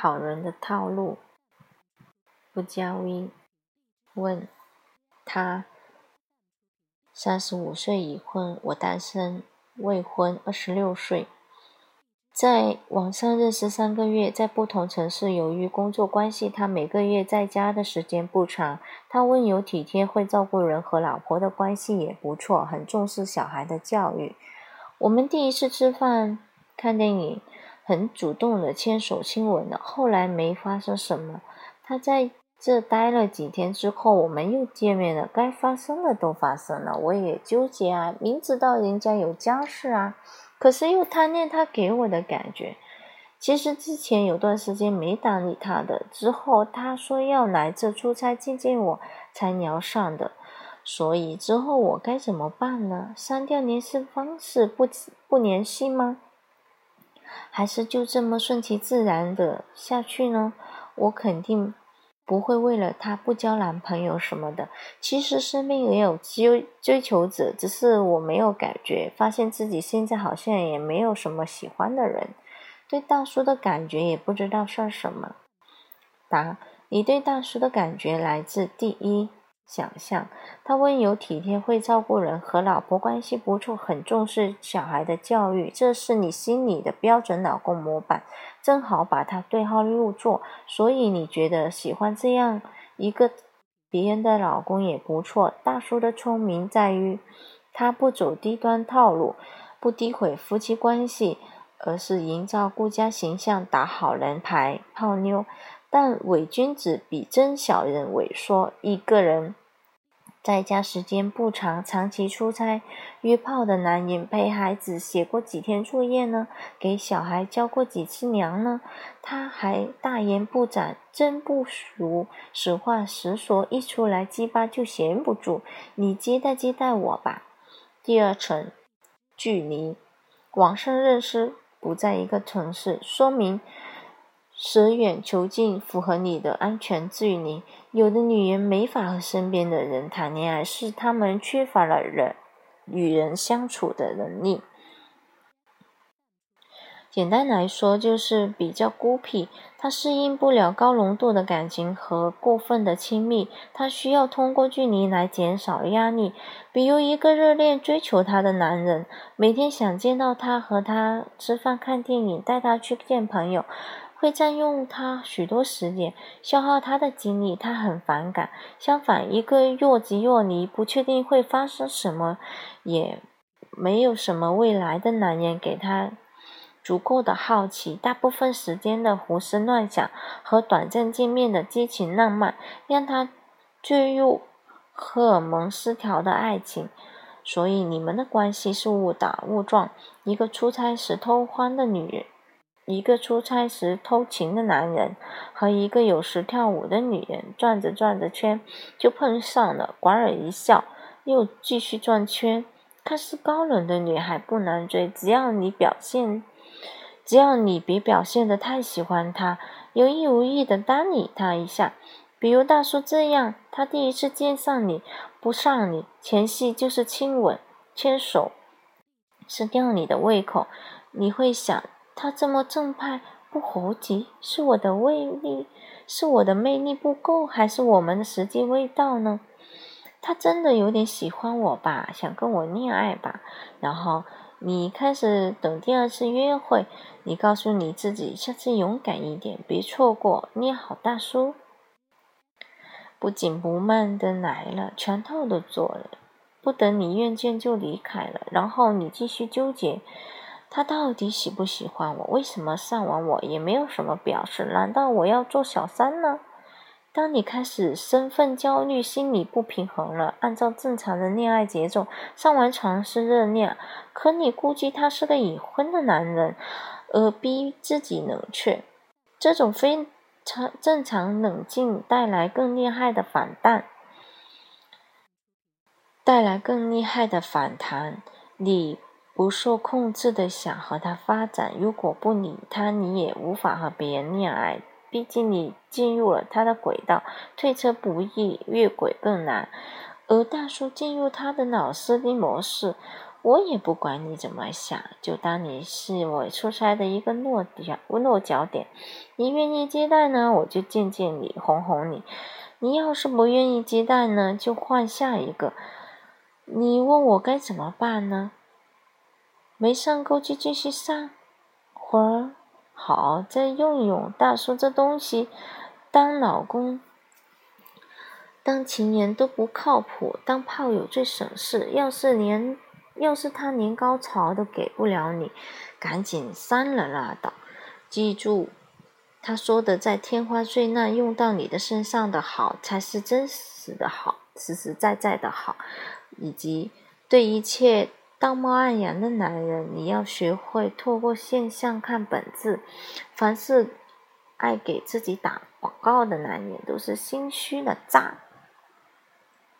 好人的套路。不加微问他，三十五岁已婚，我单身未婚，二十六岁。在网上认识三个月，在不同城市。由于工作关系，他每个月在家的时间不长。他温柔体贴，会照顾人，和老婆的关系也不错，很重视小孩的教育。我们第一次吃饭、看电影，很主动的牵手亲吻了。后来没发生什么。他在这待了几天之后，我们又见面了。该发生的都发生了，我也纠结啊，明知道人家有家室啊。可是又贪恋他给我的感觉。其实之前有段时间没搭理他的，之后他说要来这出差见见我，才聊上的。所以之后我该怎么办呢？删掉联系方式，不不联系吗？还是就这么顺其自然的下去呢？我肯定。不会为了他不交男朋友什么的。其实身边也有追追求者，只是我没有感觉。发现自己现在好像也没有什么喜欢的人，对大叔的感觉也不知道算什么。答：你对大叔的感觉来自第一。想象他温柔体贴，会照顾人，和老婆关系不错，很重视小孩的教育，这是你心里的标准老公模板，正好把他对号入座，所以你觉得喜欢这样一个别人的老公也不错。大叔的聪明在于，他不走低端套路，不诋毁夫妻关系，而是营造顾家形象，打好人牌泡妞。但伪君子比真小人萎缩，一个人。在家时间不长，长期出差约炮的男人，陪孩子写过几天作业呢？给小孩交过几次娘呢？他还大言不惭，真不熟，实话实说，一出来鸡巴就闲不住。你接待接待我吧。第二层，距离，网上认识，不在一个城市，说明。舍远求近，符合你的安全距离。有的女人没法和身边的人谈恋爱，是她们缺乏了人与人相处的能力。简单来说，就是比较孤僻。她适应不了高浓度的感情和过分的亲密，她需要通过距离来减少压力。比如，一个热恋追求她的男人，每天想见到她，和她吃饭、看电影，带她去见朋友。会占用他许多时间，消耗他的精力，他很反感。相反，一个若即若离、不确定会发生什么，也没有什么未来的男人，给他足够的好奇。大部分时间的胡思乱想和短暂见面的激情浪漫，让他坠入荷尔蒙失调的爱情。所以，你们的关系是误打误撞。一个出差时偷欢的女人。一个出差时偷情的男人和一个有时跳舞的女人转着转着圈就碰上了，莞尔一笑，又继续转圈。看似高冷的女孩不难追，只要你表现，只要你别表现的太喜欢她，有意无意的搭理她一下。比如大叔这样，他第一次见上你不上你，前戏就是亲吻、牵手，是吊你的胃口，你会想。他这么正派，不猴急，是我的魅力，是我的魅力不够，还是我们的时机未到呢？他真的有点喜欢我吧，想跟我恋爱吧？然后你开始等第二次约会，你告诉你自己，下次勇敢一点，别错过，捏好大叔。不紧不慢的来了，全套都做了，不等你愿见就离开了，然后你继续纠结。他到底喜不喜欢我？为什么上完我也没有什么表示？难道我要做小三呢？当你开始身份焦虑、心理不平衡了，按照正常的恋爱节奏，上完床是热恋，可你估计他是个已婚的男人，而逼自己冷却，这种非常正常冷静带来更厉害的反弹，带来更厉害的反弹，你。不受控制的想和他发展，如果不理他，你也无法和别人恋爱。毕竟你进入了他的轨道，退车不易，越轨更难。而大叔进入他的脑司令模式，我也不管你怎么想，就当你是我出差的一个落脚落脚点。你愿意接待呢，我就见见你，哄哄你；你要是不愿意接待呢，就换下一个。你问我该怎么办呢？没上钩就继续上会儿，好再用用。大叔这东西，当老公、当情人都不靠谱，当炮友最省事。要是连……要是他连高潮都给不了你，赶紧删了拉倒。记住，他说的在天花坠难用到你的身上的好，才是真实的好，实实在在的好。以及对一切道貌岸然的男人，你要学会透过现象看本质。凡是爱给自己打广告的男人，都是心虚的渣。